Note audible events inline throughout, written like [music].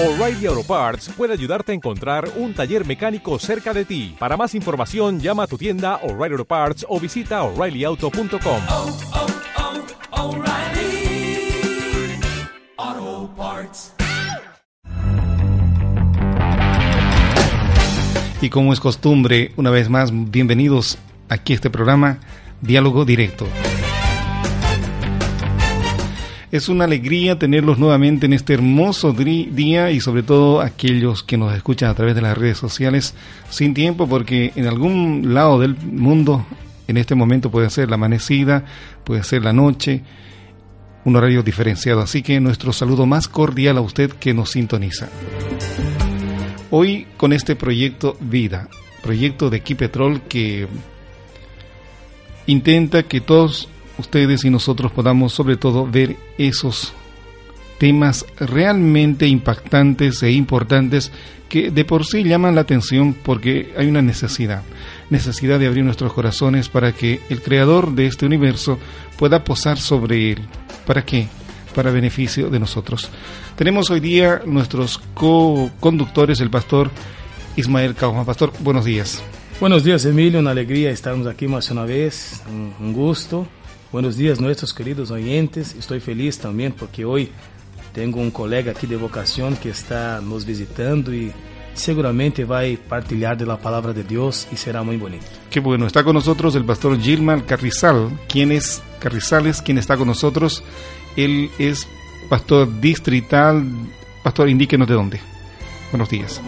O'Reilly Auto Parts puede ayudarte a encontrar un taller mecánico cerca de ti. Para más información, llama a tu tienda O'Reilly Auto Parts o visita oreillyauto.com. oh, oh, Parts. Y como es costumbre, una vez más, bienvenidos aquí a este programa, Diálogo Directo. Es una alegría tenerlos nuevamente en este hermoso día y sobre todo aquellos que nos escuchan a través de las redes sociales sin tiempo porque en algún lado del mundo en este momento puede ser la amanecida, puede ser la noche, un horario diferenciado. Así que nuestro saludo más cordial a usted que nos sintoniza. Hoy con este proyecto Vida, proyecto de Equipetrol que intenta que todos ustedes y nosotros podamos sobre todo ver esos temas realmente impactantes e importantes que de por sí llaman la atención porque hay una necesidad, necesidad de abrir nuestros corazones para que el creador de este universo pueda posar sobre él. ¿Para qué? Para beneficio de nosotros. Tenemos hoy día nuestros co-conductores, el pastor Ismael Cauma. Pastor, buenos días. Buenos días, Emilio. Una alegría estarmos aquí más una vez. Un gusto. Buenos días, nuestros queridos oyentes. Estoy feliz también porque hoy tengo un colega aquí de vocación que está nos visitando y seguramente va a partilhar de la palabra de Dios y será muy bonito. Qué bueno, está con nosotros el pastor Gilman Carrizal, quien es Carrizales, quien está con nosotros. Él es pastor distrital. Pastor, indíquenos de dónde. Buenos días.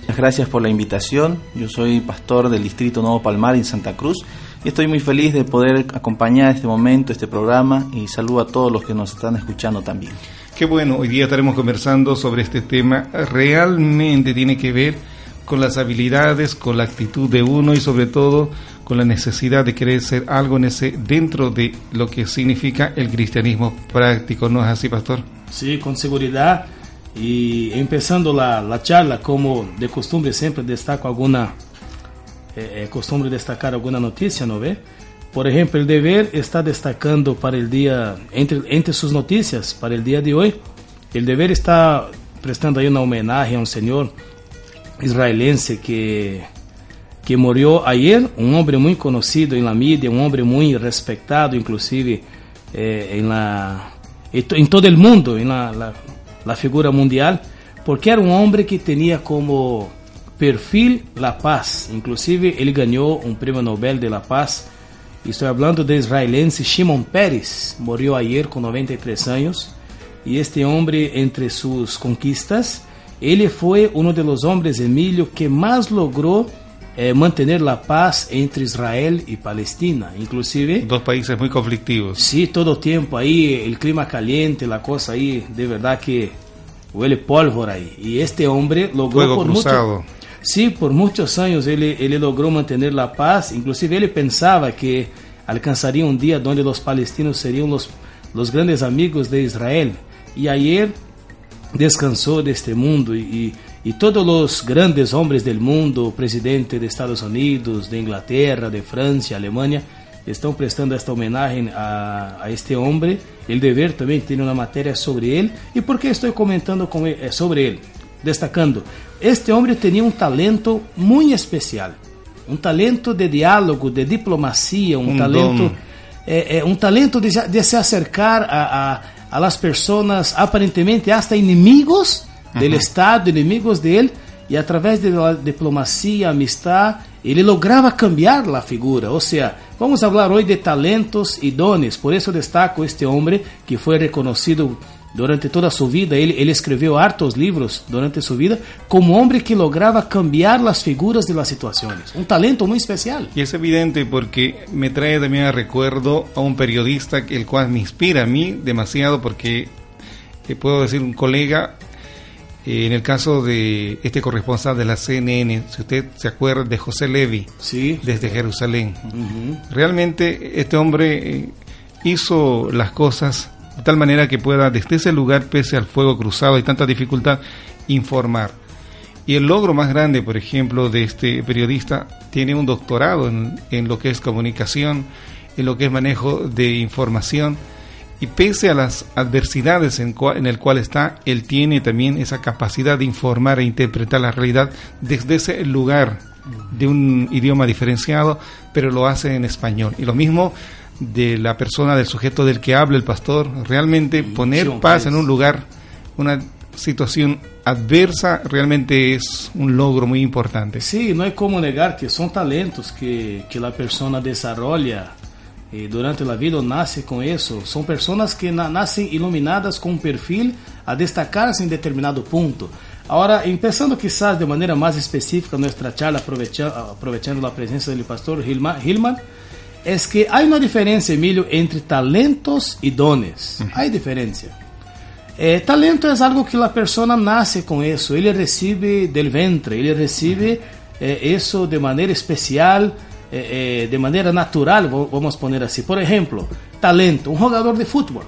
Muchas gracias por la invitación. Yo soy pastor del Distrito Nuevo Palmar en Santa Cruz y estoy muy feliz de poder acompañar este momento, este programa y saludo a todos los que nos están escuchando también. Qué bueno, hoy día estaremos conversando sobre este tema. Realmente tiene que ver con las habilidades, con la actitud de uno y sobre todo con la necesidad de querer ser algo en ese dentro de lo que significa el cristianismo práctico, ¿no es así, pastor? Sí, con seguridad. Y empezando la, la charla, como de costumbre siempre destaco alguna, eh, eh, costumbre destacar alguna noticia, ¿no ve? Por ejemplo, el deber está destacando para el día, entre, entre sus noticias, para el día de hoy, el deber está prestando ahí una homenaje a un señor israelense que, que murió ayer, un hombre muy conocido en la media, un hombre muy respetado inclusive eh, en, la, todo el mundo, en la, la, la figura mundial, porque era un hombre que tenía como perfil la paz, inclusive ele ganhou um prêmio Nobel de la Paz. Estou falando do israelense Shimon Peres, morreu ayer com 93 anos. E este homem, entre suas conquistas, ele foi um dos homens, Emílio, que mais logrou eh, manter a paz entre Israel e Palestina. Inclusive, Dos países muy conflictivos. Sí, todo el tiempo ahí, el clima caliente, la cosa ahí, de verdad que huele pólvora ahí. Y este hombre logró Fuego por cruzado. Sí, por muchos años ele, ele logró mantener la paz. Inclusive ele pensaba que alcanzaría un día donde los palestinos serían los, los grandes amigos de Israel. Y ayer descansó de este mundo y, y, todos los grandes hombres del mundo, presidente de Estados Unidos, de Inglaterra, de Francia, Alemania, estão prestando esta homenagem a, a, este homem. El Dever também tem uma matéria sobre ele. E por que estou comentando com ele, eh, sobre ele? Destacando, este homem tinha um talento muito especial. Um talento de diálogo, de diplomacia, um, Um talento, é, é, um talento de, de se acercar a, a, a las personas aparentemente hasta inimigos del Estado, inimigos de él, e através da diplomacia, amistad, ele lograva cambiar a figura. Ou seja, vamos falar hoje de talentos e dones. Por isso destaco este homem que foi reconhecido durante toda a sua vida. Ele, ele escreveu hartos livros durante sua vida como homem que lograva cambiar as figuras de las situações. Um talento muito especial. Y es evidente porque me trae también a recuerdo a un periodista el cual me inspira a mí demasiado porque eh, puedo decir un colega eh, en el caso de este corresponsal de la CNN, si usted se acuerda de José Levi Sí. desde Jerusalén. Realmente este hombre eh, hizo las cosas de tal manera que pueda desde ese lugar, pese al fuego cruzado y tanta dificultad, informar. Y el logro más grande, por ejemplo, de este periodista, tiene un doctorado en, en lo que es comunicación, en lo que es manejo de información, Y pese a las adversidades en, cua- en el cual está, él tiene también esa capacidad de informar e interpretar la realidad desde ese lugar de un idioma diferenciado, pero lo hace en español. Y lo mismo de la persona, del sujeto del que habla el pastor, realmente poner paz en un lugar, una situación adversa, realmente es un logro muy importante. Sí, no hay como negar que son talentos que, que la persona desarrolla eh, durante la vida o nace con eso. Son personas que na- nacen iluminadas con un perfil a destacarse en determinado punto. Ahora, empezando quizás de manera más específica nuestra charla, aprovecha- aprovechando la presencia del pastor Hilma- Hilman, es que hay una diferencia, Emilio, entre talentos y dones. Hay diferencia. Eh, talento es algo que la persona nace con eso, ele recibe del ventre, ele recibe eh, eso de manera especial, eh, de manera natural, vamos a poner así. Por ejemplo, talento, un jugador de fútbol.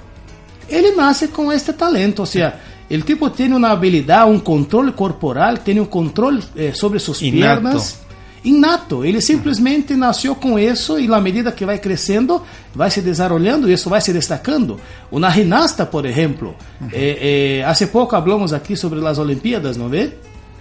Ele nasce com este talento, ou seja, el tipo tiene una habilidad, un control corporal, tiene un control sobre sus piernas innato. Ele simplesmente nasceu com isso e, na medida que vai crescendo, vai se desenvolvendo e isso vai se destacando. Uma ginasta, por exemplo, eh, eh, hace pouco hablamos aqui sobre as Olimpíadas, não vê?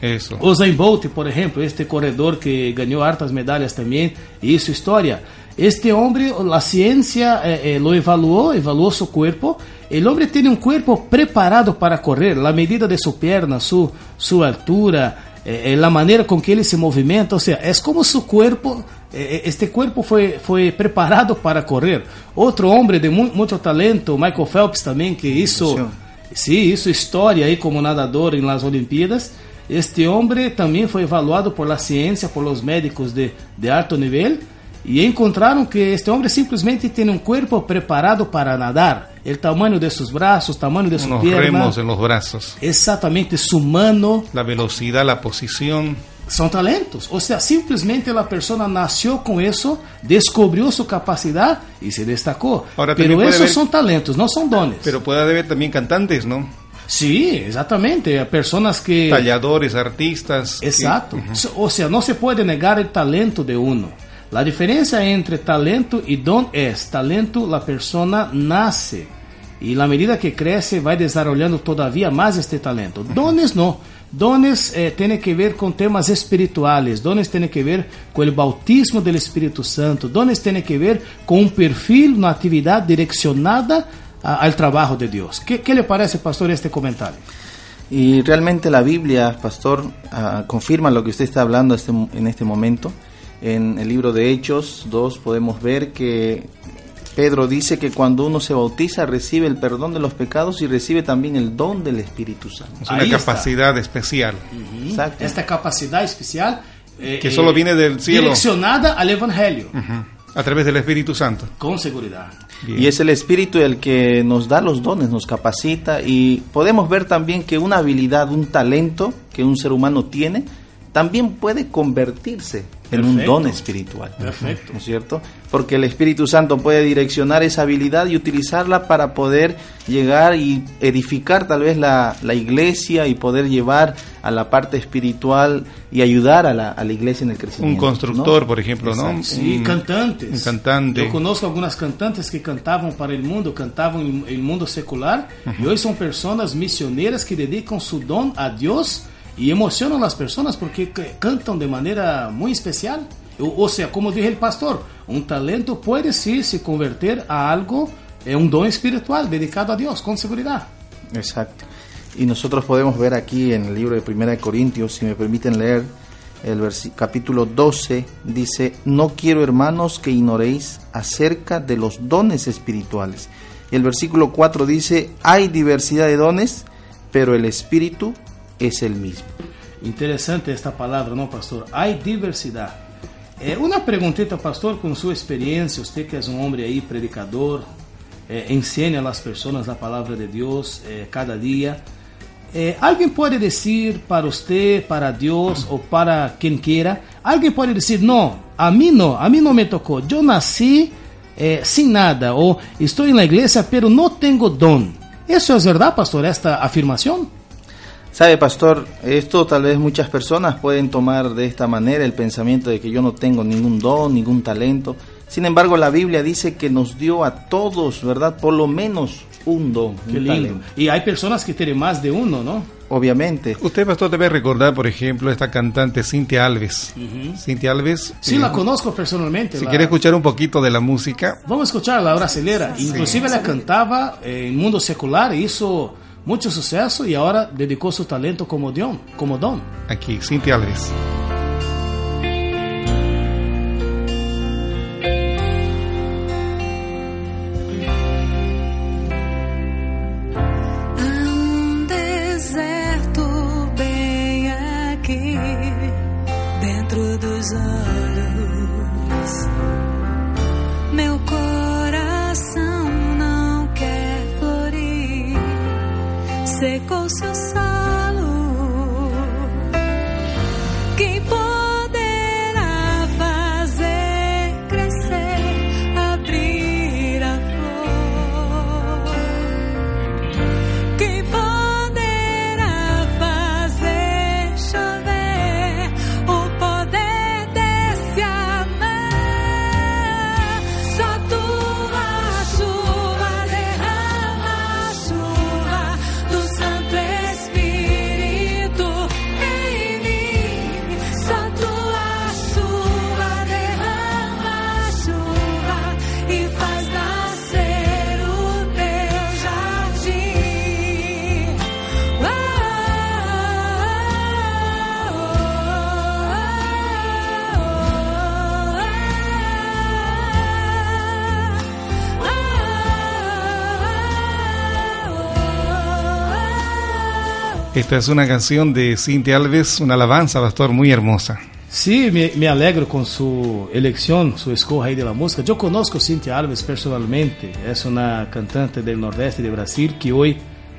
Eso. Usain Bolt, por exemplo, este corredor que ganhou hartas medalhas também, e isso história. Este homem, a ciência eh, eh, lo evaluou, evaluou seu corpo. O homem tem um corpo preparado para correr, a medida de sua perna, sua, sua altura, eh, eh, a maneira com que ele se movimenta, ou seja, é como seu corpo, eh, eh, este corpo foi, foi preparado para correr. Outro homem de mu muito talento, Michael Phelps também, que isso, sim, isso história aí como nadador em las Olimpíadas. Este homem também foi evaluado por la ciência, por los médicos de, de alto nível, e encontraram que este homem simplesmente tem um corpo preparado para nadar. O tamanho de seus braços, o tamanho de sua Unos pierna, remos en los brazos. exatamente su mano, La velocidad, la posición. são talentos. Ou seja, simplesmente a pessoa nasceu com isso, descobriu sua capacidade e se destacou. Ahora, Pero esses haver- são talentos, não são dones. Pero puede haber también cantantes, ¿no? Sim, exatamente. Pessoas que Talladores, artistas. que- Exato. Ou seja, não se pode negar o talento de uno. A diferença entre talento e dom é talento, a pessoa nasce e na medida que cresce vai desenvolvendo todavia mais este talento. Dones não. Dones eh, têm que ver com temas espirituais, dones têm que ver com o bautismo do Espírito Santo, dones têm que ver com um perfil, uma atividade direcionada a- ao trabalho de Deus. Que, que lhe parece, pastor, este comentário? Y realmente la Biblia, pastor, ah, confirma lo que usted está hablando este- en este momento. En el libro de Hechos 2 podemos ver que Pedro dice que cuando uno se bautiza recibe el perdón de los pecados y recibe también el don del Espíritu Santo. Es una Ahí está. capacidad especial. Exacto. esta capacidade especial eh, Que solo viene del cielo. direccionada al evangelio A través del Espíritu Santo. con seguridad Bien. Y es el Espíritu el que nos da los dones, nos capacita y podemos ver también que una habilidad, un talento que un ser humano tiene, también puede convertirse en un Perfecto. don espiritual. Perfecto. ¿No es cierto? Porque el Espíritu Santo puede direccionar esa habilidad y utilizarla para poder llegar y edificar tal vez la, la iglesia y poder llevar a la parte espiritual y ayudar a la, a la iglesia en el Un crecimiento. constructor, ¿no? por ejemplo, ¿no? Exacto. Sí, Un- cantantes. un cantante. Eu conozco algumas cantantes que cantavam para o mundo, cantavam em, em mundo secular, e hoje são pessoas missioneiras que dedicam seu dom a Deus e emocionam as pessoas porque c- cantam de maneira muito especial. Ou seja, como diz o pastor, um talento pode sim se converter a algo, é um dom espiritual dedicado a Deus, com segurança. Exacto. Y nosotros podemos ver aquí en el libro de Primera de Corintios, si me permiten leer, el capítulo 12 dice, no quiero hermanos que ignoréis acerca de los dones espirituales. Y el versículo 4 dice, hay diversidad de dones, pero el espíritu es el mismo. Interessante esta palavra, não, pastor? Há diversidade. É, uma perguntita, pastor, com sua experiência, você que é um homem aí, predicador, é, ensina às pessoas a palavra de Deus é, cada dia. É, alguém pode dizer para você, para Deus ou para quem queira, alguém pode dizer, não, a mim não, a mim não me tocou, eu nasci é, sem nada, ou estou na igreja, pero não tenho dom. Isso é verdade, pastor, esta afirmação? Sabe, pastor, esto tal vez muchas personas pueden tomar de esta manera el pensamiento de que yo no tengo ningún don, ningún talento. Sin embargo, la Biblia dice que nos dio a todos, ¿verdad? Por lo menos un don. Qué un lindo. talento. Y hay personas que tienen más de uno, ¿no? Obviamente. Usted, pastor, debe recordar, por ejemplo, esta cantante Cintia Alves. Cintia Alves. Sí, eh, la conozco personalmente. Si la- quiere escuchar un poquito de la música, Vamos a escuchar la brasileira. Inclusive ela cantava eh, em mundo secular e hizo muito sucesso e agora dedicou seu talento como don. Como don. aquí, Cintia Alves. Há Esta es una canción de Cintia Alves, una alabanza, pastor, muy hermosa. Sí, me, me alegro con su elección, su escoja ahí de la música. Yo conozco Cintia Alves personalmente. Es una cantante del nordeste de Brasil que hoy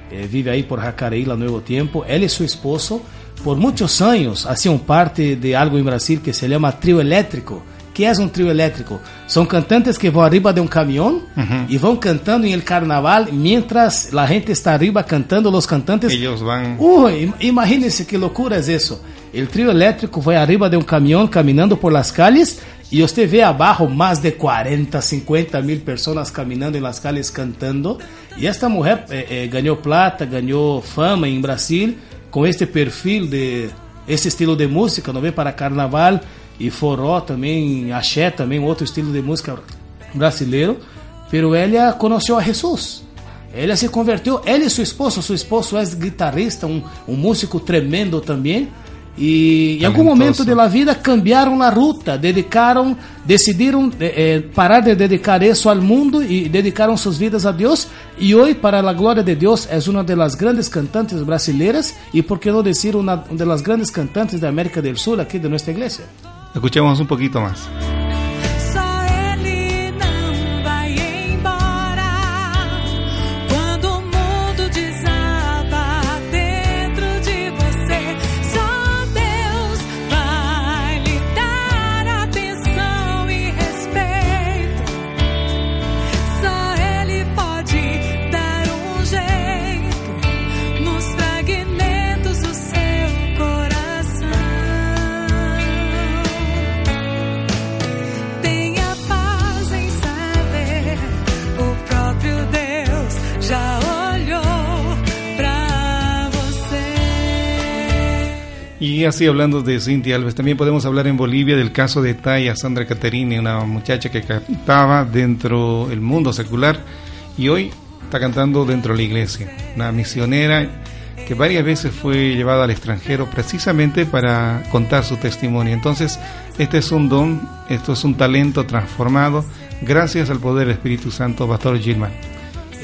eh, vive ahí por Jacareí, la Nuevo Tiempo. Él y su esposo, por muchos años, hacían parte de algo en Brasil que se llama trío eléctrico. ¿Qué es un trío eléctrico? Son cantantes que van arriba de un camión y van cantando en el carnaval mientras la gente está arriba cantando. Los cantantes Ellos van... Uy, im- imagínense qué locura es eso. El trío eléctrico va arriba de un camión caminando por las calles y usted ve abajo más de 40, 50 mil personas caminando en las calles cantando. Y esta mujer eh, eh, ganó plata, ganó fama en Brasil con este perfil de esse estilo de música, não vê? Para carnaval e forró também, axé também, outro estilo de música brasileiro. Pero ela conheceu a Jesus. Ela se converteu, ela e seu esposo, seu esposo é guitarrista, um, um músico tremendo também. E em algum momento da vida cambiaram a ruta, dedicaram, decidiram eh, eh, parar de dedicar isso ao mundo e dedicaram suas vidas a Deus. E hoje, para a glória de Deus, é uma das grandes cantantes brasileiras e, por que não dizer, uma das grandes cantantes da América do Sul, aqui de nossa igreja. Escuchemos un poquito más. Y así hablando de Cintia Alves, también podemos hablar en Bolivia del caso de Taya Sandra Caterini, una muchacha que cantaba dentro del mundo secular y hoy está cantando dentro de la iglesia. Una misionera que varias veces fue llevada al extranjero precisamente para contar su testimonio. Entonces, este es un don, esto es un talento transformado gracias al poder del Espíritu Santo, Pastor Gilman.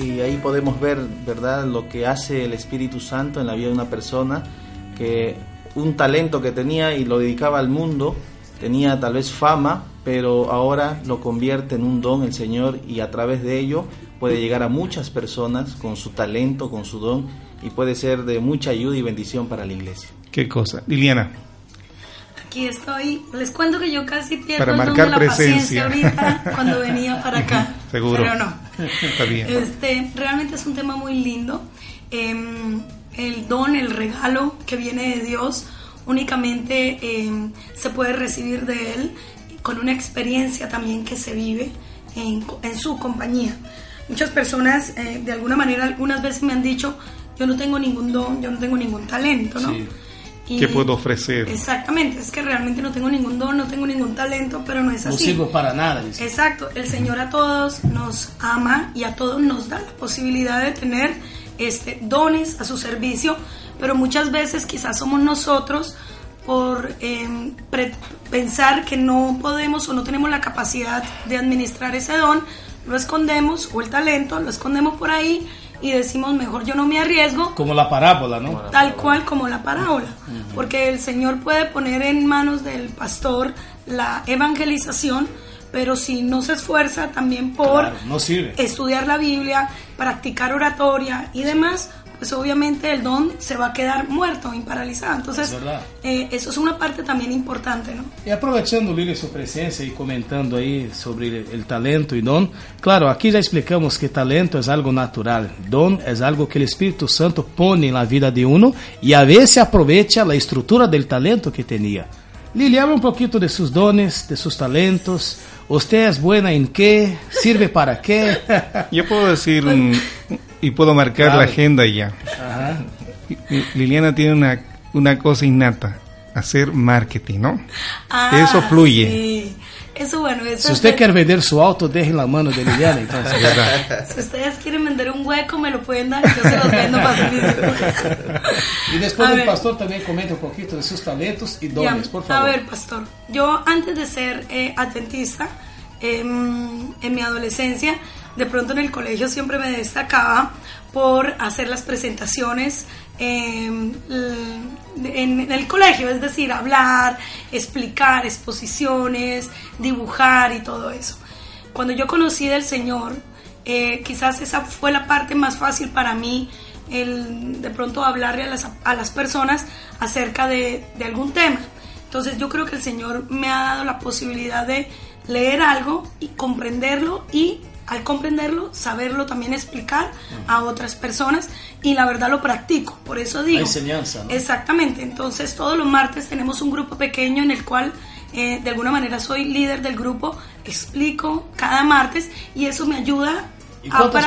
Y ahí podemos ver, ¿verdad?, lo que hace el Espíritu Santo en la vida de una persona que un talento que tenía y lo dedicaba al mundo, tenía tal vez fama, pero ahora lo convierte en un don el Señor y a través de ello puede llegar a muchas personas con su talento, con su don y puede ser de mucha ayuda y bendición para la iglesia. Qué cosa. Liliana, Aquí estoy. Les cuento que yo casi pierdo Para el don marcar de la presencia. paciencia ahorita [laughs] cuando venía para acá. Seguro. Pero no. Está bien. Este, realmente es un tema muy lindo. Em, el don, el regalo que viene de Dios, únicamente em, se puede recibir de Él con una experiencia también que se vive en, en su compañía. Muchas personas, eh, de alguna manera, algunas veces me han dicho, yo no tengo ningún don, yo no tengo ningún talento, ¿no? Sí. Y- ¿Qué puedo ofrecer? Exactamente, es que realmente no tengo ningún don, no tengo ningún talento, pero no es No así. sirvo para nada. dice. Exacto, el Señor a todos nos ama y a todos nos da la posibilidad de tener este, dones a su servicio, pero muchas veces quizás somos nosotros por eh, pre- pensar que no podemos o no tenemos la capacidad de administrar ese don, lo escondemos o el talento, lo escondemos por ahí y decimos mejor yo no me arriesgo Como la parábola, ¿no? tal cual como la parábola, porque el Señor puede poner en manos del pastor la evangelización, pero si no se esfuerza también por Claro, no sirve. estudiar la Biblia, practicar oratoria y demás, pues obviamente el don se va a quedar muerto, imparalizado. Entonces, Es eh, eso es una parte también importante, ¿no? E aproveitando, Lili, sua presença e comentando aí sobre o talento e dom, claro, aqui já explicamos que talento é algo natural, dom é algo que o Espírito Santo põe na vida de uno e a veces aproveita a estrutura del talento que tinha. Lili, habla um pouquinho de seus dones, de seus talentos. Usted es buena en qué? ¿Sirve para qué? [laughs] Yo puedo decir un- y puedo marcar Claro. la agenda ya. Ajá. Liliana tiene una, una cosa innata, hacer marketing, ¿no? Ah, Eso fluye. sí. Eso bueno, eso Si usted quer vender su auto, deje en la mano de Liliana, entonces. ¿Verdad? Si ustedes quieren vender un hueco, me lo pueden dar, yo se los vendo facilísimo. [laughs] E depois A o ver. pastor também comenta um pouquinho de seus talentos Ya, dones, por A favor. ver, pastor, yo antes de ser eh, adventista, em, en mi adolescencia, de pronto en el colegio siempre me destacaba por hacer las presentaciones em, en el colegio, es decir, hablar, explicar exposiciones, dibujar y todo eso. Cuando yo conocí del Señor, eh, quizás esa fue la parte más fácil para mí, el de pronto hablarle a las, a las personas acerca de, de algún tema. Entonces yo creo que el Señor me ha dado la posibilidad de leer algo y comprenderlo y al comprenderlo, saberlo también explicar a otras personas y la verdad lo practico. Por eso digo... enseñanza, ¿no? Exactamente. Entonces todos los martes tenemos un grupo pequeño en el cual eh, de alguna manera soy líder del grupo, explico cada martes y eso me ayuda A grupo?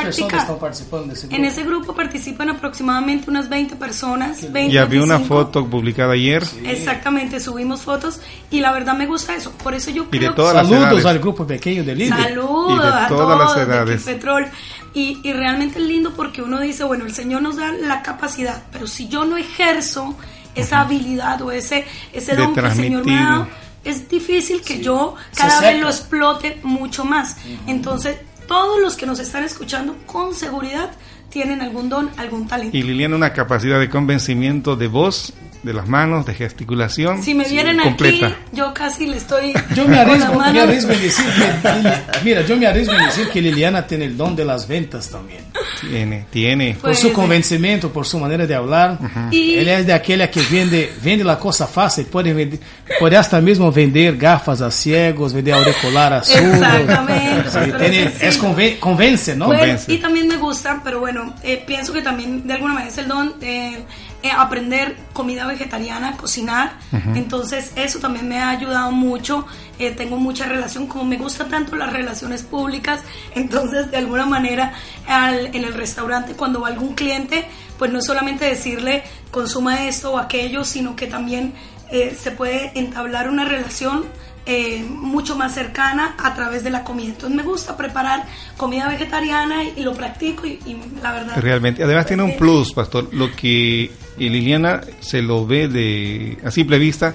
En ese grupo participan aproximadamente unas 20 personas. 20, Ya vi una 25. foto publicada ayer Exactamente, subimos fotos y la verdad me gusta eso. Por eso yo y de creo todas las Saludos edades. al grupo pequeño de Lili. Saludos Y de a todas las todos de edades. Equipetrol. Y, y realmente es lindo porque uno dice, bueno, el Señor nos da la capacidad, pero si yo no ejerzo esa habilidad o ese, ese De don que el Señor me ha dado, es difícil que yo Se cada vez seca. lo explote mucho más. Entonces, todos los que nos están escuchando, con seguridad, tienen algún don, algún talento. Y Liliana una capacidad de convencimiento de voz, de las manos, de gesticulación. Si me vienen completa. aquí, yo casi le estoy. Yo me con arriesgo, me manos- arriesgo en decir que, mira, yo me arriesgo en decir que Liliana tiene el don de las ventas también. Tiene, tiene. Por Puede su convencimiento, por su manera de hablar. Y- Ela é daquela que vende, vende la cosa fácil, pode, vender, pode hasta mesmo vender gafas a ciegos, vender auricular a surdos. Exactamente, Sí, tiene- es conven- convence, ¿no? Bueno, Convence. y también me gusta, pero bueno, eh, pienso que también de alguna manera es el don de eh, aprender comida vegetariana, cocinar. Entonces eso también me ha ayudado mucho. Eh, tengo mucha relación, como me gusta tanto las relaciones públicas, entonces de alguna manera al- en el restaurante cuando va algún cliente, pues no es solamente decirle consuma esto o aquello, sino que también eh, se puede entablar una relación eh, mucho más cercana a través de la comida. Entonces me gusta preparar comida vegetariana y, y lo practico y, y la verdad... Realmente. Además tiene un plus, pastor. Lo que eh, Liliana se lo ve de a simple vista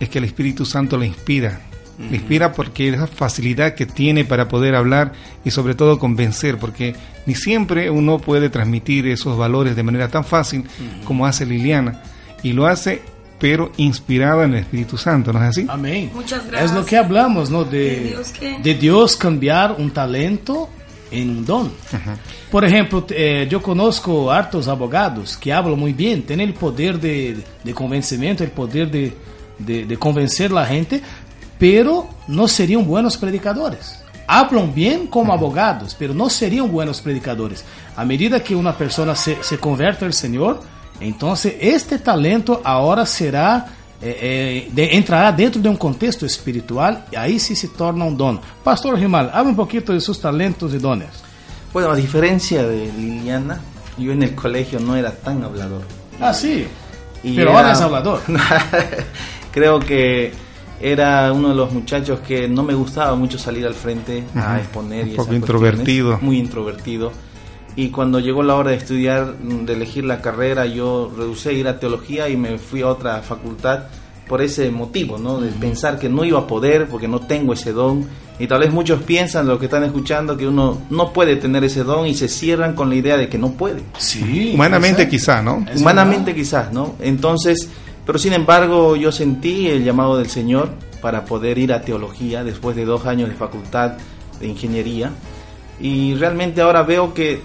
es que el Espíritu Santo le inspira. Le inspira porque esa facilidad que tiene para poder hablar y sobre todo convencer, porque ni siempre uno puede transmitir esos valores de manera tan fácil como hace Liliana. Y lo hace, pero inspirada en el Espíritu Santo, ¿no es así? Amém. Muchas gracias. lo que hablamos, ¿no? De, De Dios que- de Dios cambiar un talento en un don. Por ejemplo, eh, yo conozco hartos abogados que hablan muy bien, tienen el poder de, de convencimiento, el poder de, de, de convencer a la gente, pero no serían buenos predicadores. Hablan bien como abogados, pero no serían buenos predicadores. A medida que una persona se, se convierte al Señor, entonces este talento ahora será eh, eh, de- entrará dentro de un contexto espiritual y ahí sí se torna un don. Pastor Rimal, hable un poquito de sus talentos y dones. Bueno, a diferencia de Liliana, yo en el colegio no era tan hablador. Ah, sí. Y Pero era- ahora es hablador. [laughs] Creo que era uno de los muchachos que no me gustaba mucho salir al frente a exponer. Un y poco esas introvertido. cuestiones. Muy introvertido. Y cuando llegó la hora de estudiar, mm, de elegir la carrera, yo rehusé a ir a teología y me fui a otra facultad por ese motivo, ¿no? De pensar que no iba a poder porque no tengo ese don. Y tal vez muchos piensan, los que están escuchando, que uno no puede tener ese don y se cierran con la idea de que no puede. Sí. Humanamente exacto. quizá, ¿no? Es Humanamente quizás, ¿no? Entonces, pero sin embargo yo sentí el llamado del Señor para poder ir a teología después de dos años de facultad de ingeniería y realmente ahora veo que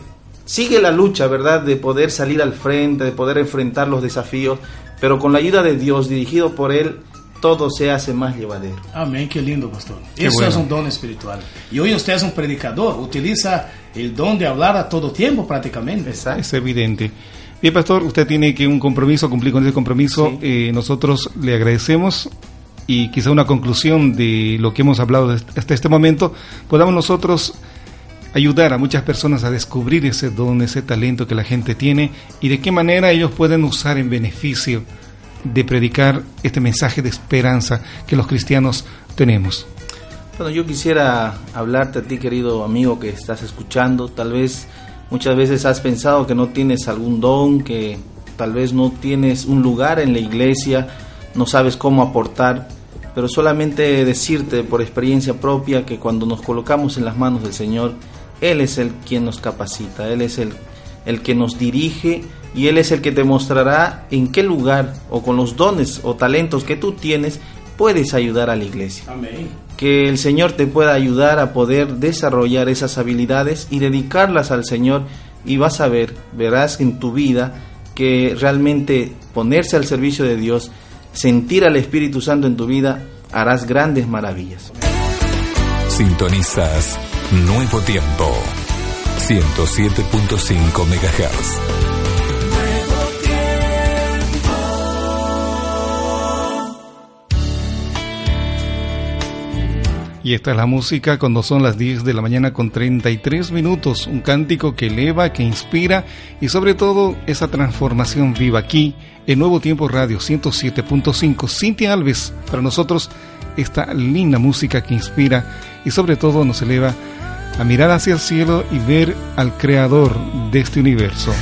sigue la lucha, ¿verdad? De poder salir al frente, de poder enfrentar los desafíos, pero con la ayuda de Dios, dirigido por Él, todo se hace más llevadero. Amén, qué lindo, pastor. Qué Eso bueno. es un don espiritual. Y hoy usted es un predicador, utiliza el don de hablar a todo tiempo prácticamente. Exacto. Es evidente. Bien, pastor, usted tiene que un compromiso, cumplir con ese compromiso. Sí. Eh, nosotros le agradecemos y quizá una conclusión de lo que hemos hablado des- hasta este momento, podamos nosotros ayudar a muchas personas a descubrir ese don, ese talento que la gente tiene y de qué manera ellos pueden usar en beneficio de predicar este mensaje de esperanza que los cristianos tenemos. Bueno, yo quisiera hablarte a ti, querido amigo que estás escuchando. Tal vez muchas veces has pensado que no tienes algún don, que tal vez no tienes un lugar en la iglesia, no sabes cómo aportar, pero solamente decirte por experiencia propia que cuando nos colocamos en las manos del Señor, Él es el quien nos capacita, Él es el, el que nos dirige y Él es el que te mostrará en qué lugar o con los dones o talentos que tú tienes puedes ayudar a la iglesia Amén. que el Señor te pueda ayudar a poder desarrollar esas habilidades y dedicarlas al Señor y vas a ver, verás en tu vida que realmente ponerse al servicio de Dios, sentir al Espíritu Santo en tu vida, harás grandes maravillas. Sintonizas Nuevo Tiempo. 107.5 MHz. Y esta es la música cuando son las 10 de la mañana con 33 minutos. Un cántico que eleva, que inspira y sobre todo esa transformación viva aquí en Nuevo Tiempo Radio 107.5. Cintia Alves, para nosotros esta linda música que inspira y sobre todo nos eleva a mirar hacia el cielo y ver al creador de este universo.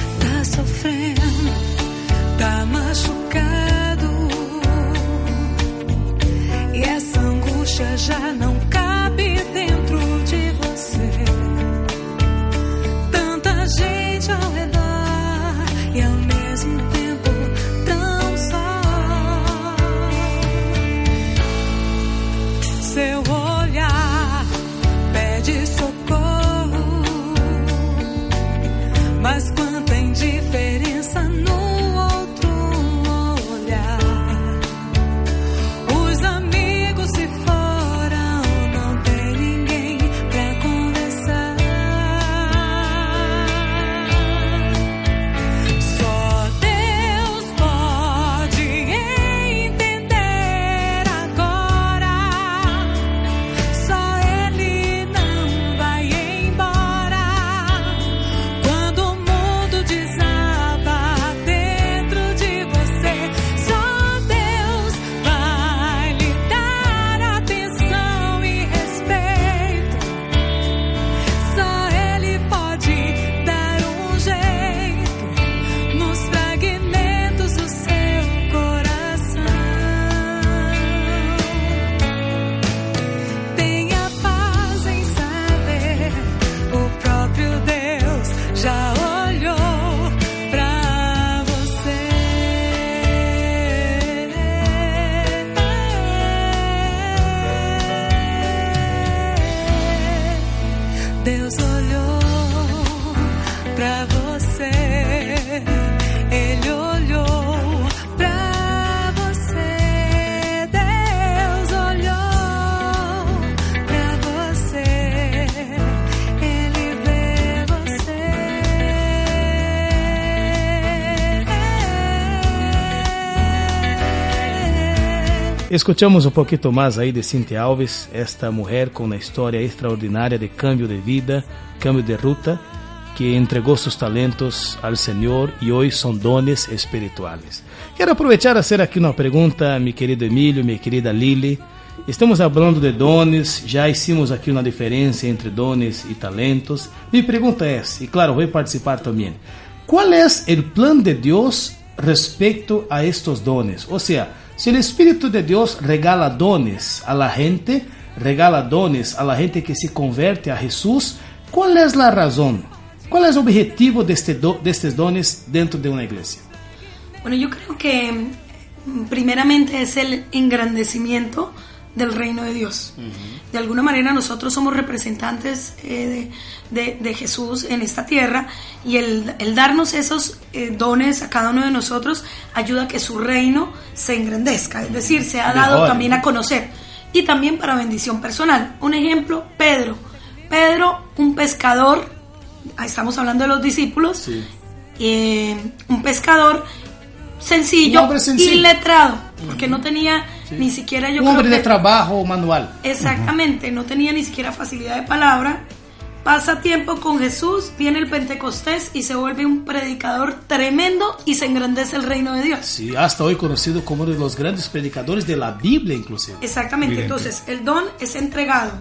Escuchamos um pouquinho mais aí de Cintia Alves, esta mulher com uma história extraordinária de cambio de vida, cambio de ruta, que entregou seus talentos ao Senhor e hoje são dones espirituais. Quero aproveitar a fazer aqui uma pergunta, meu querido Emílio, minha querida Lili. Estamos falando de dones, já hicimos aqui uma diferença entre dones e talentos. Minha pergunta é, e claro, vou participar também. Qual é o plano de Deus respeito a estos dones? Ou seja, se o Espírito de Deus regala dones a la gente, regala dones a la gente que se converte a Jesus, qual é a razão? Qual é o objetivo deste do, destes dones dentro de uma igreja? Bueno, yo creo que mm, primeramente es el engrandecimiento del reino de Dios. De alguna manera nosotros somos representantes eh, de, de- de Jesús en esta tierra y el, el darnos esos eh, dones a cada uno de nosotros ayuda a que su reino se engrandezca, es decir, se ha dado Mejor. también a conocer y también para bendición personal. Un ejemplo, Pedro. Pedro, un pescador, estamos hablando de los discípulos, eh, un pescador sencillo. y letrado, porque no tenía ni siquiera yo Um creo homem de que- trabalho manual. Exactamente, no tenía ni siquiera facilidad de palabra. Pasa tiempo con Jesús, viene el Pentecostés y se vuelve un predicador tremendo y se engrandece el reino de Dios. Sí, hasta hoy conocido como uno de los grandes predicadores de la Biblia, inclusive. Exactamente, entonces el don es entregado.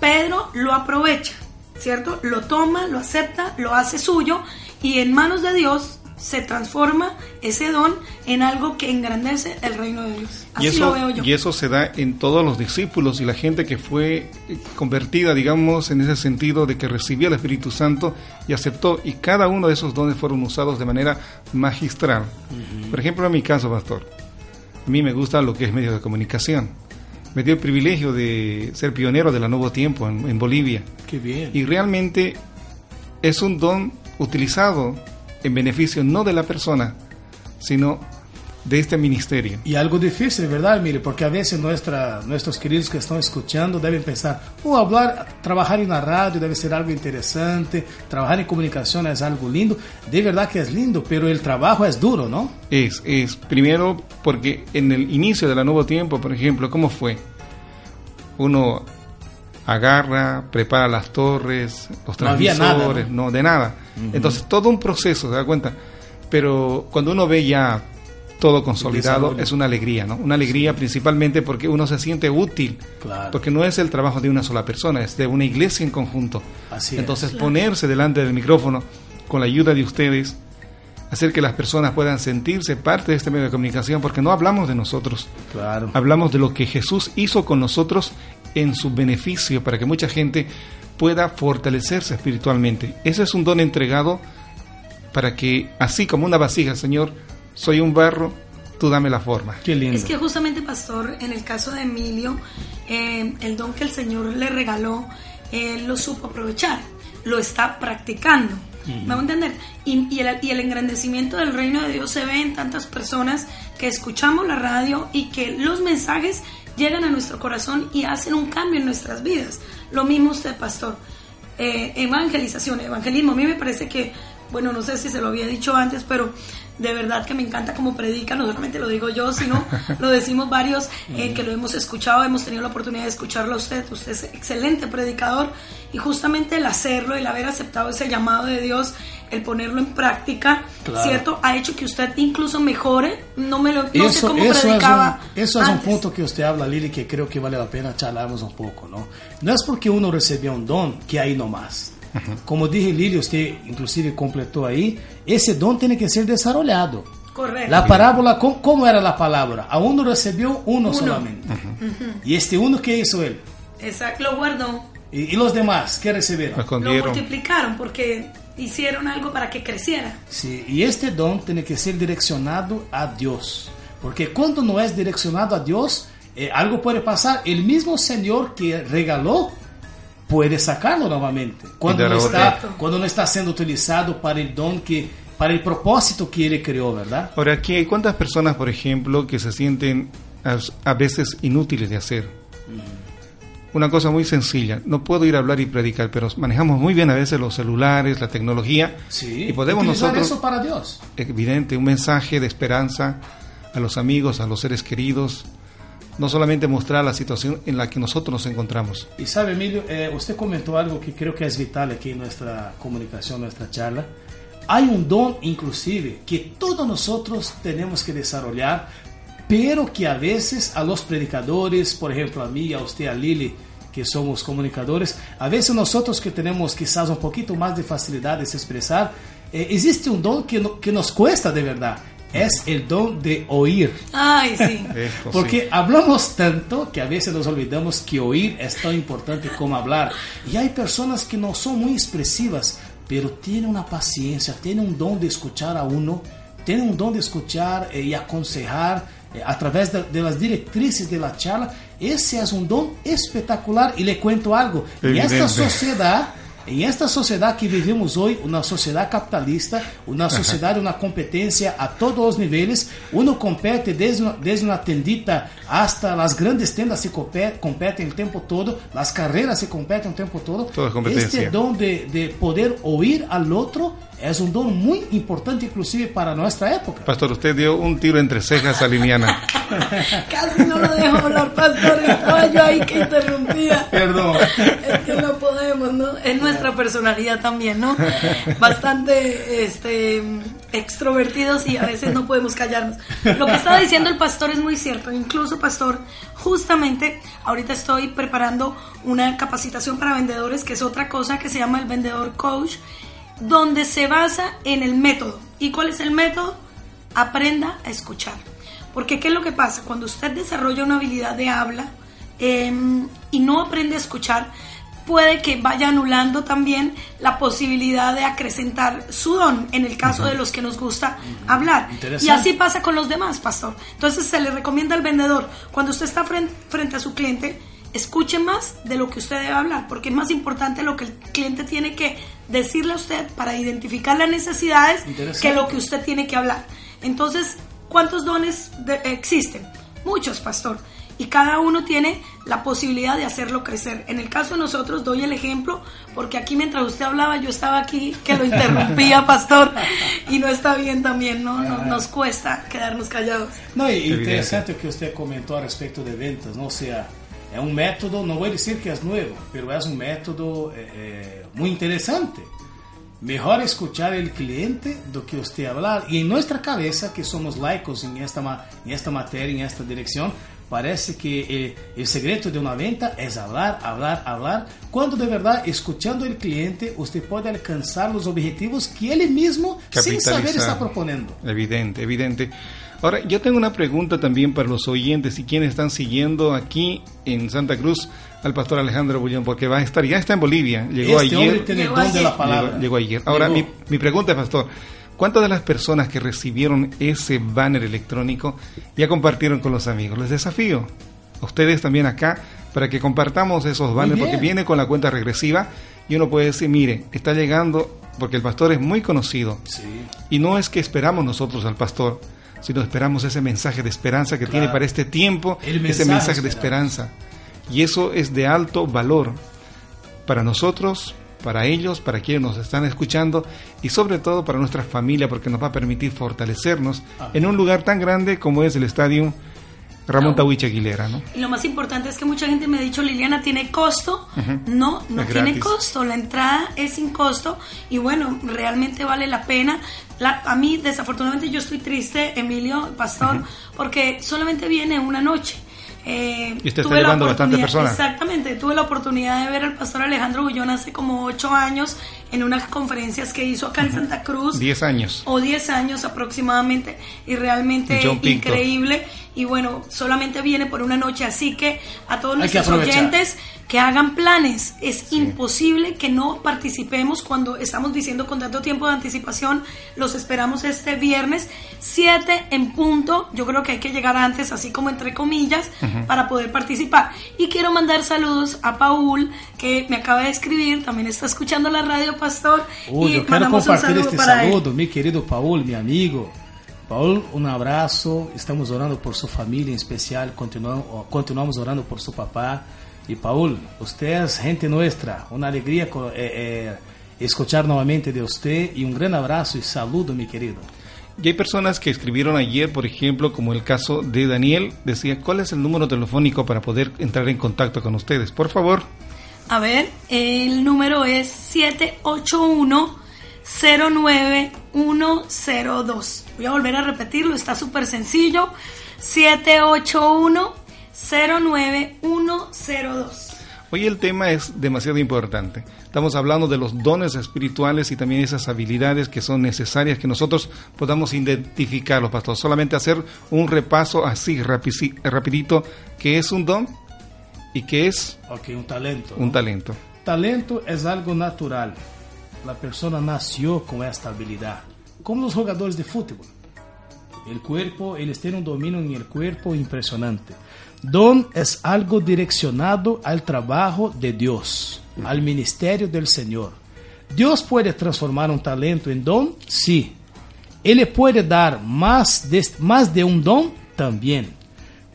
Pedro lo aprovecha, ¿cierto? Lo toma, lo acepta, lo hace suyo y en manos de Dios se transforma ese don en algo que engrandece el reino de Dios. Así y eso, lo veo yo. y eso se da en todos los discípulos y la gente que fue eh, convertida, digamos, en ese sentido de que recibió el Espíritu Santo y aceptó, y cada uno de esos dones fueron usados de manera magistral. Por ejemplo, en mi caso, pastor, a mí me gusta lo que es medios de comunicación. Me dio el privilegio de ser pionero de la Nuevo Tiempo en, en Bolivia. Que bien. Y realmente es un don utilizado en beneficio no de la persona, sino de este ministerio. Y algo difícil, ¿verdad, Emilio? Porque a veces nuestra, nuestros queridos que están escuchando deben pensar, oh, hablar, trabajar en la radio debe ser algo interesante, trabajar en comunicación es algo lindo. De verdad que es lindo, pero el trabajo es duro, ¿no? Es, es primero porque en el inicio del nuevo tiempo, por ejemplo, ¿cómo fue? Uno agarra, prepara las torres, los No había transmisores, nada, no, de nada. Entonces, todo un proceso, ¿se da cuenta? Pero cuando uno ve ya todo consolidado, es una alegría, ¿no? Una alegría principalmente porque uno se siente útil. Claro. Porque no es el trabajo de una sola persona, es de una iglesia en conjunto. Así es. Entonces, ponerse delante del micrófono con la ayuda de ustedes, hacer que las personas puedan sentirse parte de este medio de comunicación, porque no hablamos de nosotros, Claro. hablamos de lo que Jesús hizo con nosotros en su beneficio, para que mucha gente pueda fortalecerse espiritualmente. Ese es un don entregado para que, así como una vasija, Señor, soy un barro, tú dame la forma. Qué lindo. Es que justamente, pastor, en el caso de Emilio, eh, el don que el Señor le regaló, él lo supo aprovechar, lo está practicando. ¿Me va a entender? Y, y el, y el engrandecimiento del reino de Dios se ve en tantas personas que escuchamos la radio y que los mensajes llegan a nuestro corazón y hacen un cambio en nuestras vidas. Lo mismo usted, pastor. Eh, evangelización, evangelismo. A mí me parece que, bueno, no sé si se lo había dicho antes, pero de verdad que me encanta cómo predica, no solamente lo digo yo, sino [laughs] lo decimos varios eh, que lo hemos escuchado, hemos tenido la oportunidad de escucharlo a usted, usted es excelente predicador y justamente el hacerlo, el haber aceptado ese llamado de Dios, el ponerlo en práctica, Claro. ¿cierto? Ha hecho que usted incluso mejore, no me lo no sé Eso, cómo eso, es predicaba. un, eso es un antes. punto que usted habla, Lili, que creo que vale la pena charlarmos un poco, ¿no? No es porque uno recibió un don que ahí nomás. Como dije Lili, usted inclusive completó ahí, ese don tiene que ser desarrollado. Correcto. La parábola, ¿cómo, cómo era la palabra? A uno recibió uno, Uno. solamente. Y este uno, ¿qué hizo él? Exacto, lo guardó. Y, y los demás, ¿qué recibieron? Lo multiplicaron porque hicieron algo para que creciera. Sí, y este don tiene que ser direccionado a Dios. Porque cuando no es direccionado a Dios, eh, algo puede pasar. El mismo Señor que regaló puede sacarlo nuevamente. Cuando no, está, cuando no está siendo utilizado para el don que, para el propósito que Él creó, ¿verdad? Ahora, aquí hay cuántas personas, por ejemplo, que se sienten a, veces inútiles de hacer. Una cosa muy sencilla, no puedo ir a hablar y predicar, pero manejamos muy bien a veces los celulares, la tecnología, Sí. y podemos nosotros, eso para Dios. evidente, un mensaje de esperanza a los amigos, a los seres queridos, no solamente mostrar la situación en la que nosotros nos encontramos. Y sabe, Emilio, eh, usted comentó algo que creo que es vital aquí en nuestra comunicación, nuestra charla. Hay un don, inclusive, que todos nosotros tenemos que desarrollar, pero que a veces a los predicadores, por ejemplo, a mí, a usted, a Lili, que somos comunicadores, a veces nosotros que tenemos quizás un poquito más de facilidad de expresar, eh, existe un don que, no- que nos cuesta de verdad. Es el don de oír. Ay, [laughs] sí. Porque hablamos tanto que a veces nos olvidamos que oír es tan importante como hablar. Y hay personas que no son muy expresivas, pero tienen una paciencia, tienen un don de escuchar a uno, tienen un don de escuchar eh, y aconsejar eh, a través de, de las directrices de la charla. Ese es un don espectacular. Y le cuento algo. En esta Evidente. sociedad en esta sociedad que vivimos hoy, una sociedad capitalista, una sociedad de una [laughs] competencia a todos los niveles, uno compete desde una, desde una tendita hasta las grandes tiendas se compete, competen el tiempo todo, las carreras se competen el tiempo todo. Todo es competencia. Este don de, de poder oír al otro es un don muy importante inclusive para nuestra época. Pastor, usted dio un tiro entre cejas a Liliana. [laughs] Casi no lo dejo hablar, pastor. Estaba yo ahí que interrumpía. Perdón. Es que no podemos, ¿no? Es nuestra personalidad también, ¿no? Bastante este, extrovertidos y a veces no podemos callarnos. Lo que estaba diciendo el pastor es muy cierto. Incluso, pastor, justamente ahorita estoy preparando una capacitación para vendedores, que es otra cosa que se llama el vendedor coach, donde se basa en el método. ¿Y cuál es el método? Aprenda a escuchar. Porque ¿qué es lo que pasa? Cuando usted desarrolla una habilidad de habla eh, y no aprende a escuchar, puede que vaya anulando también la posibilidad de acrecentar su don en el caso de los que nos gusta hablar. Y así pasa con los demás, pastor. Entonces se le recomienda al vendedor, cuando usted está frente, frente a su cliente, escuche más de lo que usted debe hablar, porque es más importante lo que el cliente tiene que decirle a usted para identificar las necesidades que lo que usted tiene que hablar. Entonces, ¿cuántos dones de- existen? Muchos, pastor. Y cada uno tiene la posibilidad de hacerlo crecer. En el caso de nosotros, doy el ejemplo, porque aquí mientras usted hablaba, yo estaba aquí que lo interrumpía, [laughs] pastor, y no está bien también, ¿no? Nos, nos cuesta quedarnos callados. No, y interesante o que usted comentou a respeito de ventas, não? Ou seja, é um método, não vou dizer que é novo, mas é um método eh, eh, muito interessante. Mejor escuchar el cliente do que usted hablar. Y en nuestra cabeza, que somos laicos en esta, en esta materia, en esta dirección, parece que eh, el secreto de una venta es hablar, hablar, hablar. Cuando de verdad, escuchando el cliente, usted puede alcanzar los objetivos que él mismo, sin saber, está proponiendo. Evidente, evidente. Ahora, yo tengo una pregunta también para los oyentes y quienes están siguiendo aquí en Santa Cruz al pastor Alejandro Bullón, porque va a estar, ya está en Bolivia, llegó este ayer. tiene Llegó don de ayer. la palabra. Llegó, llegó ayer. Ahora, mi, Llegó. mi pregunta es, pastor, ¿cuántas de las personas que recibieron ese banner electrónico ya compartieron con los amigos? Les desafío a ustedes también acá para que compartamos esos banners, porque viene con la cuenta regresiva y uno puede decir, mire, está llegando, porque el pastor es muy conocido. Sí. Y no es que esperamos nosotros al pastor, sino esperamos ese mensaje de esperanza que tiene para este tiempo, El ese mensaje de esperanza. Y eso es de alto valor para nosotros, para ellos, para quienes nos están escuchando y sobre todo para nuestra familia, porque nos va a permitir fortalecernos en un lugar tan grande como es el estadio Ramón No. Tahuiche Aguilera, ¿no? Y lo más importante es que mucha gente me ha dicho, Liliana, ¿tiene costo? No, no Es tiene gratis. costo. La entrada es sin costo y bueno, realmente vale la pena. La- a mí, desafortunadamente, yo estoy triste, Emilio, pastor, porque solamente viene una noche. Eh, Y usted está llevando bastantes personas. Exactamente, tuve la oportunidad de ver al pastor Alejandro Bullón hace como ocho años en unas conferencias que hizo acá en Santa Cruz. 10 años. o 10 años aproximadamente y realmente increíble y bueno, solamente viene por una noche, así que a todos Hay nuestros oyentes que hagan planes, es imposible que no participemos cuando estamos diciendo con tanto tiempo de anticipación, los esperamos este viernes 7 en punto, yo creo que hay que llegar antes, así como entre comillas, para poder participar. Y quiero mandar saludos a Paul, que me acaba de escribir, también está escuchando la radio, Pastor, y yo quiero mandamos un compartir saludo este para él. saludo, mi querido Paul, mi amigo. Paul, un abrazo. Estamos orando por su familia en especial. Continuamos, continuamos orando por su papá. Y Paul, usted es gente nuestra. Una alegría eh, eh, escuchar nuevamente de usted. Y un gran abrazo y saludo, mi querido. Y hay personas que escribieron ayer, por ejemplo, como el caso de Daniel, decía, ¿cuál es el número telefónico para poder entrar en contacto con ustedes? Por favor. A ver, el número es 781-09102. Voy a volver a repetirlo, está súper sencillo. 781-09102. Hoy el tema es demasiado importante. Estamos hablando de los dones espirituales y también esas habilidades que son necesarias que nosotros podamos identificarlos, pastor. Solamente hacer un repaso así, rapidito, que es un don y que es Ok, un talento. un talento. Talento es algo natural. La persona nació con esta habilidad. Como los jugadores de fútbol. El cuerpo, ellos tienen un dominio en el cuerpo impresionante. Don es algo direccionado al trabajo de Dios, al ministerio del Señor. Dios puede transformar un talento en don, sí. Él puede dar más de, más de un don también.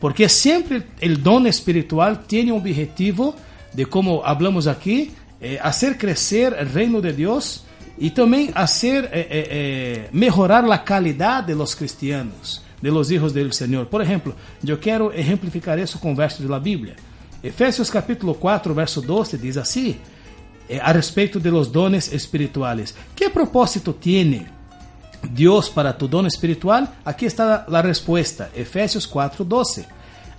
Porque siempre el don espiritual tiene un objetivo de, como hablamos aquí, eh, hacer crecer el reino de Dios y también hacer eh, eh, eh, mejorar la calidad de los cristianos, de los hijos del Señor. Por ejemplo, yo quiero ejemplificar eso con versos de la Biblia. Efesios capítulo 4, verso 12 dice así, eh, a respecto de los dones espirituales. ¿Qué propósito tiene Dios para tu don espiritual? Aquí está la respuesta, Efesios 4:12.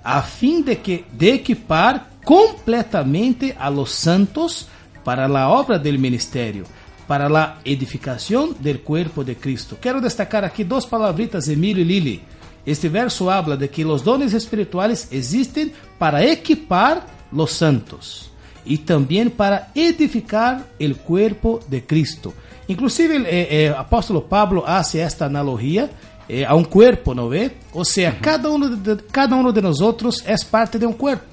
A fin de que de equipar completamente a los santos para la obra del ministerio, para la edificación del cuerpo de Cristo. Quero destacar aqui duas palavritas, Emílio e Lili. Este verso habla de que los dones espirituales existen para equipar los santos y también para edificar el cuerpo de Cristo. Inclusive el eh, eh, apóstolo Pablo hace esta analogía eh, a un cuerpo, ¿no ve? O sea, cada, uno de, cada uno de nosotros es parte de un cuerpo.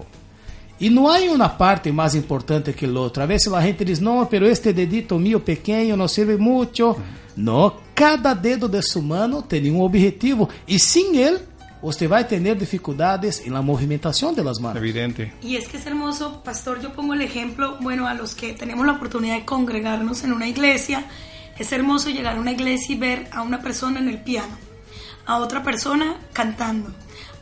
Y no hay una parte más importante que el otro. A veces la gente dice, no, pero este dedito mío pequeño no sirve mucho. No, cada dedo de su mano tiene un objetivo. Y sin él, usted va a tener dificultades en la movimentación de las manos. Evidente. Y es que es hermoso, pastor, yo pongo el ejemplo, bueno, a los que tenemos la oportunidad de congregarnos en una iglesia, es hermoso llegar a una iglesia y ver a una persona en el piano, a otra persona cantando,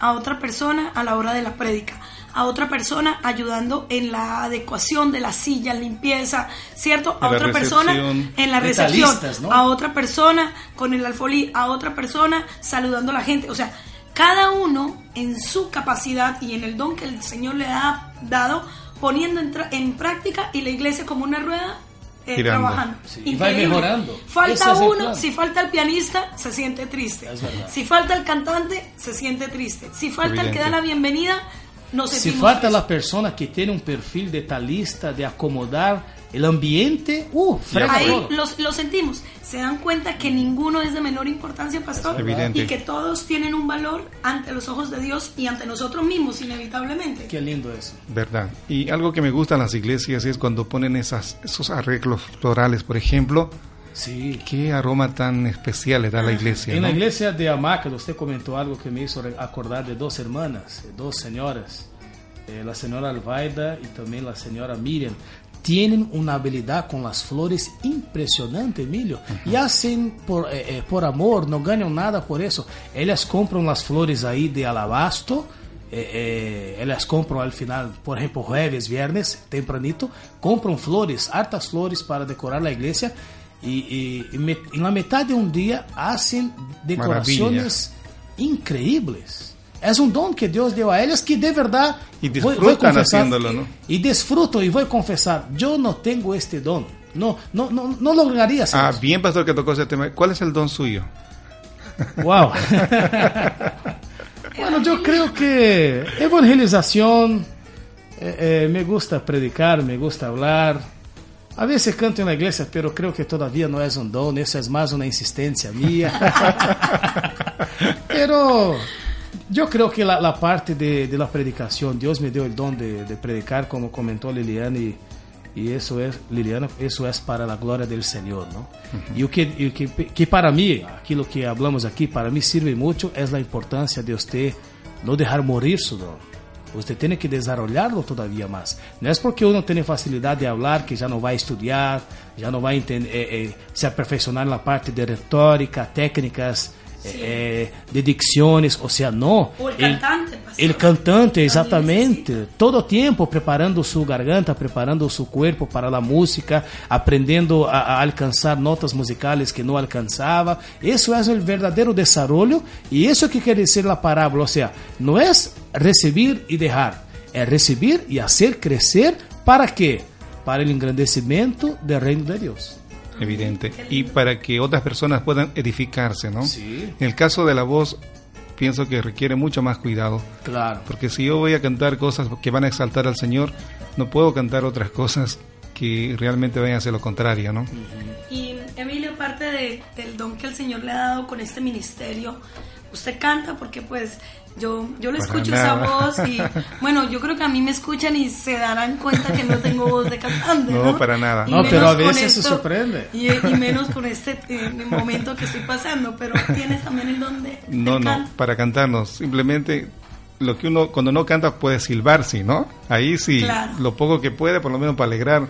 a otra persona a la hora de la prédica, a otra persona ayudando en la adecuación de la silla, limpieza, ¿cierto? A otra persona en la recepción, a otra persona con el alfolí, a otra persona saludando a la gente, o sea, cada uno en su capacidad y en el don que el Señor le ha dado, poniendo en, práctica y la iglesia como una rueda eh, trabajando. Sí, y va Increíble. mejorando. Ese Falta es uno, si falta el pianista, se siente triste. Si falta el cantante, se siente triste. Si falta el que da la bienvenida, nos Si falta la persona que tiene un perfil de talista, de acomodar el ambiente, uh, frega Ahí los, lo sentimos. Se dan cuenta que ninguno es de menor importancia, pastor. Evidente. Y que todos tienen un valor ante los ojos de Dios y ante nosotros mismos, inevitablemente. Qué lindo eso. Verdad. Y algo que me gusta en las iglesias es cuando ponen esas, esos arreglos florales, por ejemplo. Sí. Qué aroma tan especial le da a la iglesia. En la ¿no? iglesia de Amaca, usted comentó algo que me hizo acordar de dos hermanas, eh, dos señoras, eh, la señora Alvaida y también la señora Miriam. Tienen una habilidad con las flores impresionante, Emilio. Y hacen por, eh, eh, por amor, no ganan nada por eso. Ellas compran las flores ahí de alabastro. eh, eh, ellas compran al final, por ejemplo, jueves, viernes, tempranito, compran flores, hartas flores para decorar la iglesia. Y, y- y en la mitad de un día hacen decoraciones increíbles. Es un don que Dios dio a ellas que de verdad Y voy- voy a disfrutan haciéndolo, ¿no? Y disfruto y voy a confesar, yo no tengo este don. No, no, no, no lograría hacer Ah, eso. bien, pastor, que tocó ese tema. ¿Cuál es el don suyo? Wow. [laughs] bueno, yo creo que evangelización, eh, eh, me gusta predicar, me gusta hablar. A veces canto en la iglesia, pero creo que todavía no es un don, eso es más una insistencia mía. [laughs] pero yo creo que la, la parte de, de la predicación, Dios me dio el don de, de predicar, como comentó Liliana, y, y eso es, Liliana, eso es para la gloria del Señor, ¿no? Y o que, y que, que para mí, aquilo que hablamos aquí, para mí sirve mucho, es la importancia de usted no dejar morir su don. Usted tiene que desarrollarlo todavía más. No es porque uno tiene facilidad de hablar que ya no va a estudiar, ya no va a enten- eh, eh, se aperfeccionar en la parte de retórica, técnicas eh, de dicciones, o sea, no. O el cantante, pastor. el cantante, exatamente. necesita. Todo tiempo preparando su garganta, preparando su cuerpo para la música, aprendiendo a, a alcanzar notas musicales que no alcanzaba. Eso es el verdadero desarrollo y eso que quiere decir la parábola. O sea, no es recibir y dejar, es recibir y hacer crecer. ¿Para qué? Para el engrandecimiento del reino de Dios. Evidente. Y para que otras personas puedan edificarse, ¿no? Sí. En el caso de la voz, pienso que requiere mucho más cuidado. Claro. Porque si yo voy a cantar cosas que van a exaltar al Señor, no puedo cantar otras cosas que realmente vayan a hacer lo contrario, ¿no? Y Emilio, aparte de- del don que el Señor le ha dado con este ministerio, usted canta porque pues yo, yo le Para escucho nada. esa voz y [laughs] bueno, yo creo que a mí me escuchan y se darán cuenta que no tengo voz de cantante. No, No, para nada. Y No, pero a veces se sorprende. Y, y menos con este eh, momento que estoy pasando, pero tienes también el don de, No, no, para cantarnos. Simplemente lo que uno, cuando no canta, puede silbar, sí, ¿no? Ahí sí, Claro. lo poco que puede, por lo menos para alegrar,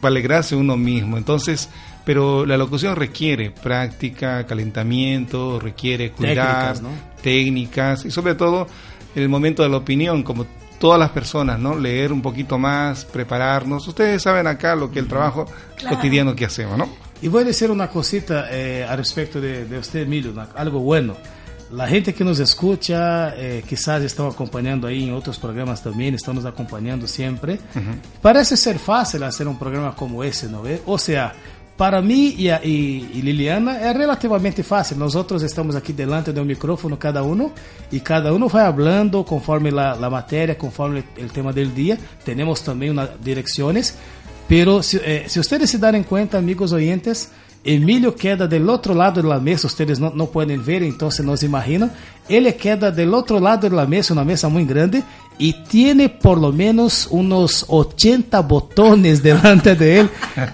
para alegrarse uno mismo. Entonces, pero la locución requiere práctica, calentamiento, requiere cuidar, Técnicas, ¿no? técnicas y sobre todo en el momento de la opinión, como todas las personas, ¿no? Leer un poquito más, prepararnos. Ustedes saben acá lo que el trabajo Claro. cotidiano que hacemos, ¿no? Y voy a decir una cosita eh, al respecto de, de usted, Emilio, una- algo bueno. La gente que nos escucha, eh, quizás están acompañando ahí en otros programas también, están nos acompañando siempre. Parece ser fácil hacer un programa como ese, ¿no ve? O sea, para mí y, a- y- y Liliana es relativamente fácil. Nosotros estamos aquí delante de un micrófono cada uno y cada uno va hablando conforme la, la materia, conforme el tema del día. Tenemos también unas direcciones. Pero si, eh, si ustedes se dan cuenta, amigos oyentes, Emilio queda del otro lado de la mesa, ustedes no, no pueden ver, entonces no se imaginan. Él queda del otro lado de la mesa, una mesa muy grande, y tiene por lo menos unos 80 botones [laughs] delante de él,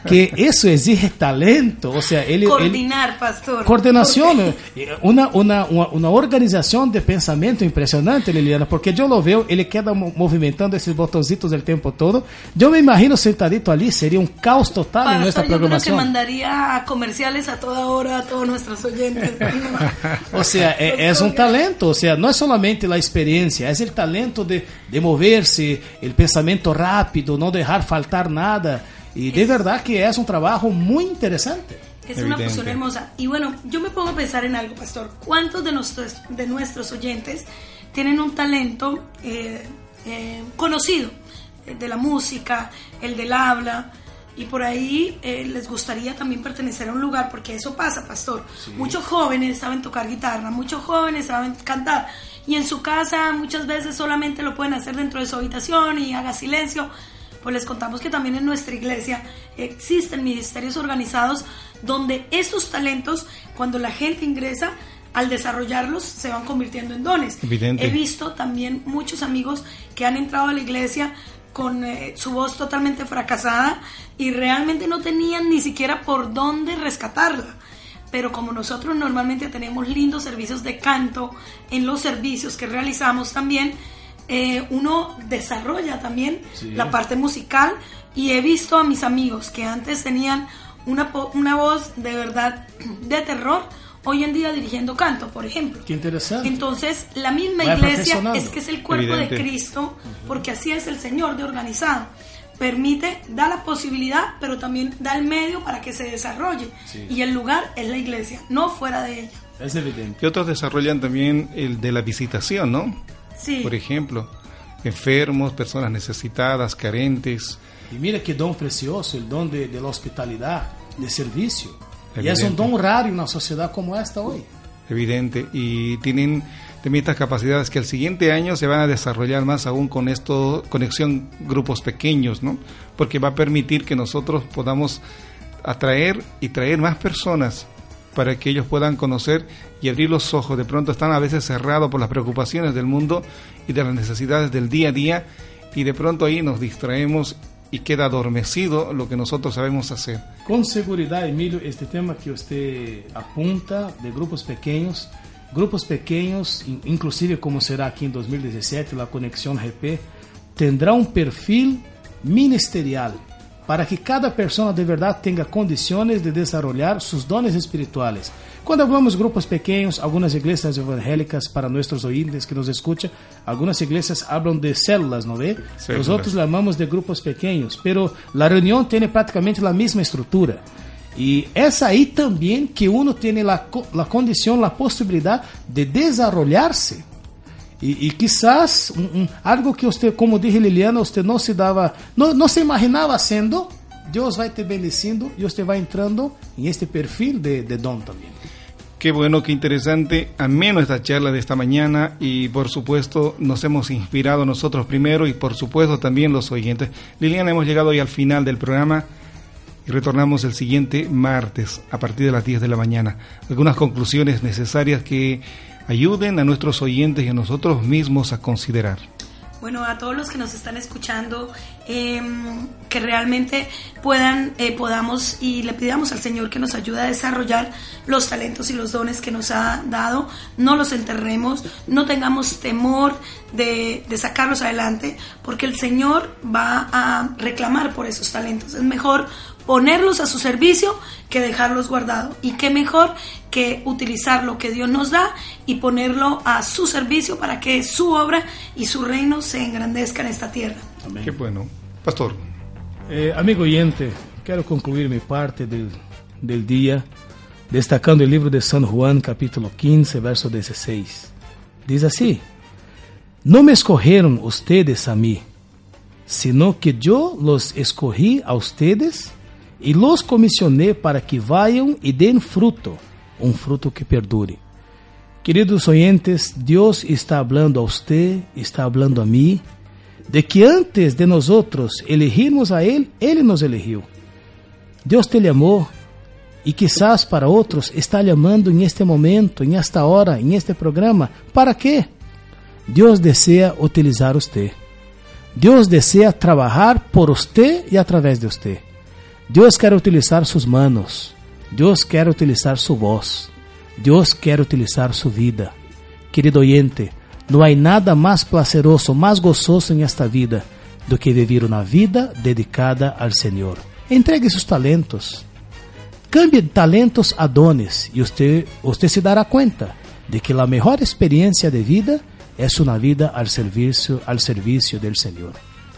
que eso exige talento. O sea, él... él- Coordinar, pastor. Coordenación, eh, una, una, una, organización de pensamiento impresionante, Liliana, porque yo lo veo, ele queda mo- movimentando esses botoncitos el tiempo todo. Yo me imagino sentadito ali, sería un caos total en Pastor, nuestra yo creo que programación. mandaría a comerciales a toda hora a todos nuestros oyentes. [laughs] O sea, eh, es un talento, o sea, no es solamente la experiencia, es el talento de, de moverse, el pensamiento rápido, no dejar faltar nada. Y de verdad que es un trabajo muy interesante. Es una Evidente. fusión hermosa. Y bueno, yo me pongo a pensar en algo, pastor. ¿Cuántos de nuestros, de nuestros oyentes tienen un talento eh, eh, conocido de la música, el del habla? Y por ahí eh, les gustaría también pertenecer a un lugar, porque eso pasa, pastor. Muchos jóvenes saben tocar guitarra, muchos jóvenes saben cantar. Y en su casa muchas veces solamente lo pueden hacer dentro de su habitación y haga silencio pues les contamos que también en nuestra iglesia existen ministerios organizados donde estos talentos, cuando la gente ingresa, al desarrollarlos, se van convirtiendo en dones. Evidente. He visto también muchos amigos que han entrado a la iglesia con eh, su voz totalmente fracasada y realmente no tenían ni siquiera por dónde rescatarla. Pero como nosotros normalmente tenemos lindos servicios de canto en los servicios que realizamos también, eh, uno desarrolla también la parte musical y he visto a mis amigos que antes tenían una, una voz de verdad [clears throat] de terror, hoy en día dirigiendo canto, por ejemplo. Qué interesante. Entonces, la misma Vaya iglesia es que es el cuerpo Evidente. de Cristo, porque así es el Señor de organizado. Permite, da la posibilidad, pero también da el medio para que se desarrolle. Y el lugar es la iglesia, no fuera de ella. Es evidente. Y otros desarrollan también el de la visitación, ¿no? Sí. Por ejemplo, enfermos, personas necesitadas, carentes. Y mira qué don precioso, el don de, de la hospitalidad, de servicio. Y es Evidente. un don raro en una sociedad como esta hoy. evidente y tienen también estas capacidades que el siguiente año se van a desarrollar más aún con esto conexión grupos pequeños no porque va a permitir que nosotros podamos atraer y traer más personas para que ellos puedan conocer y abrir los ojos. De pronto están a veces cerrados por las preocupaciones del mundo y de las necesidades del día a día y de pronto ahí nos distraemos y queda adormecido lo que nosotros sabemos hacer. Con seguridad, Emilio, este tema que usted apunta de grupos pequeños, grupos pequeños, in- inclusive como será aquí en 2017 la conexión GP, tendrá un perfil ministerial. para que cada persona de verdad tenga condiciones de desarrollar sus dones espirituales. Cuando hablamos de grupos pequeños, algunas iglesias evangélicas, para nuestros oyentes que nos escuchan, algunas iglesias hablan de células, ¿no ve? Células. Nosotros llamamos de grupos pequeños, pero la reunión tiene prácticamente la misma estructura. Y es ahí también que uno tiene la, la condición, la posibilidad de desarrollarse. Y, quizás algo que usted, como dije Liliana, usted no se daba, no, no se imaginaba haciendo, Dios va te bendeciendo y usted va entrando en este perfil de, de don también. Qué bueno, qué interesante, ameno esta charla de esta mañana y por supuesto nos hemos inspirado nosotros primero y por supuesto también los oyentes. Liliana, hemos llegado hoy al final del programa y retornamos el siguiente martes a partir de las 10 de la mañana. Algunas conclusiones necesarias que ayuden a nuestros oyentes y a nosotros mismos a considerar. Bueno, a todos los que nos están escuchando, eh, que realmente puedan, eh, podamos y le pidamos al Señor que nos ayude a desarrollar los talentos y los dones que nos ha dado, no los enterremos, no tengamos temor de sacarlos adelante, porque el Señor va a reclamar por esos talentos. Es mejor ponerlos a su servicio que dejarlos guardados. Y qué mejor que utilizar lo que Dios nos da y ponerlo a su servicio para que su obra y su reino se engrandezca en esta tierra. Qué bueno. Pastor, Eh, amigo oyente, quero concluir mi parte del, del día destacando el libro de San Juan, capítulo 15, verso 16. Diz así, no me escogieron ustedes a mí, sino que yo los escogí a ustedes y los comisioné para que vayan y den fruto, un fruto que perdure. Queridos oyentes, Dios está hablando a usted, está hablando a mí, de que antes de nosotros elegirmos a Él, Él nos eligió. Deus te llamó e quizás para outros está llamando em este momento, em esta hora, em este programa. ¿Para quê? Deus deseja utilizar você. Deus deseja trabalhar por você e através de você. Deus quer utilizar suas manos. Deus quer utilizar sua voz. Deus quer utilizar sua vida. Querido oyente, não há nada mais prazeroso, mais gozoso em esta vida do que viver uma vida dedicada ao Senhor. Entregue seus talentos. Cambie talentos a dones e você, você se dará conta de que a melhor experiência de vida é uma vida ao serviço, ao serviço do Senhor.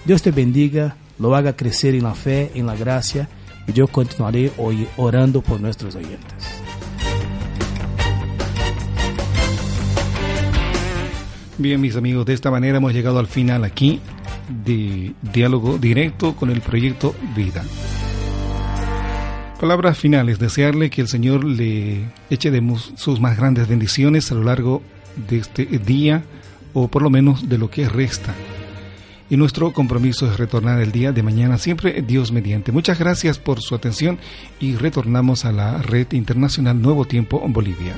Deus te bendiga, lo haga crescer em la fé, em la gracia eu continuarei hoy orando por nossos oyentes. Bien, mis amigos, de esta manera hemos llegado al final aquí de diálogo directo con el proyecto Vida. Palabras finales, desearle que el Señor le eche de sus más grandes bendiciones a lo largo de este día o por lo menos de lo que resta. Y nuestro compromiso es retornar el día de mañana, siempre Dios mediante. Muchas gracias por su atención y retornamos a la red internacional Nuevo Tiempo en Bolivia.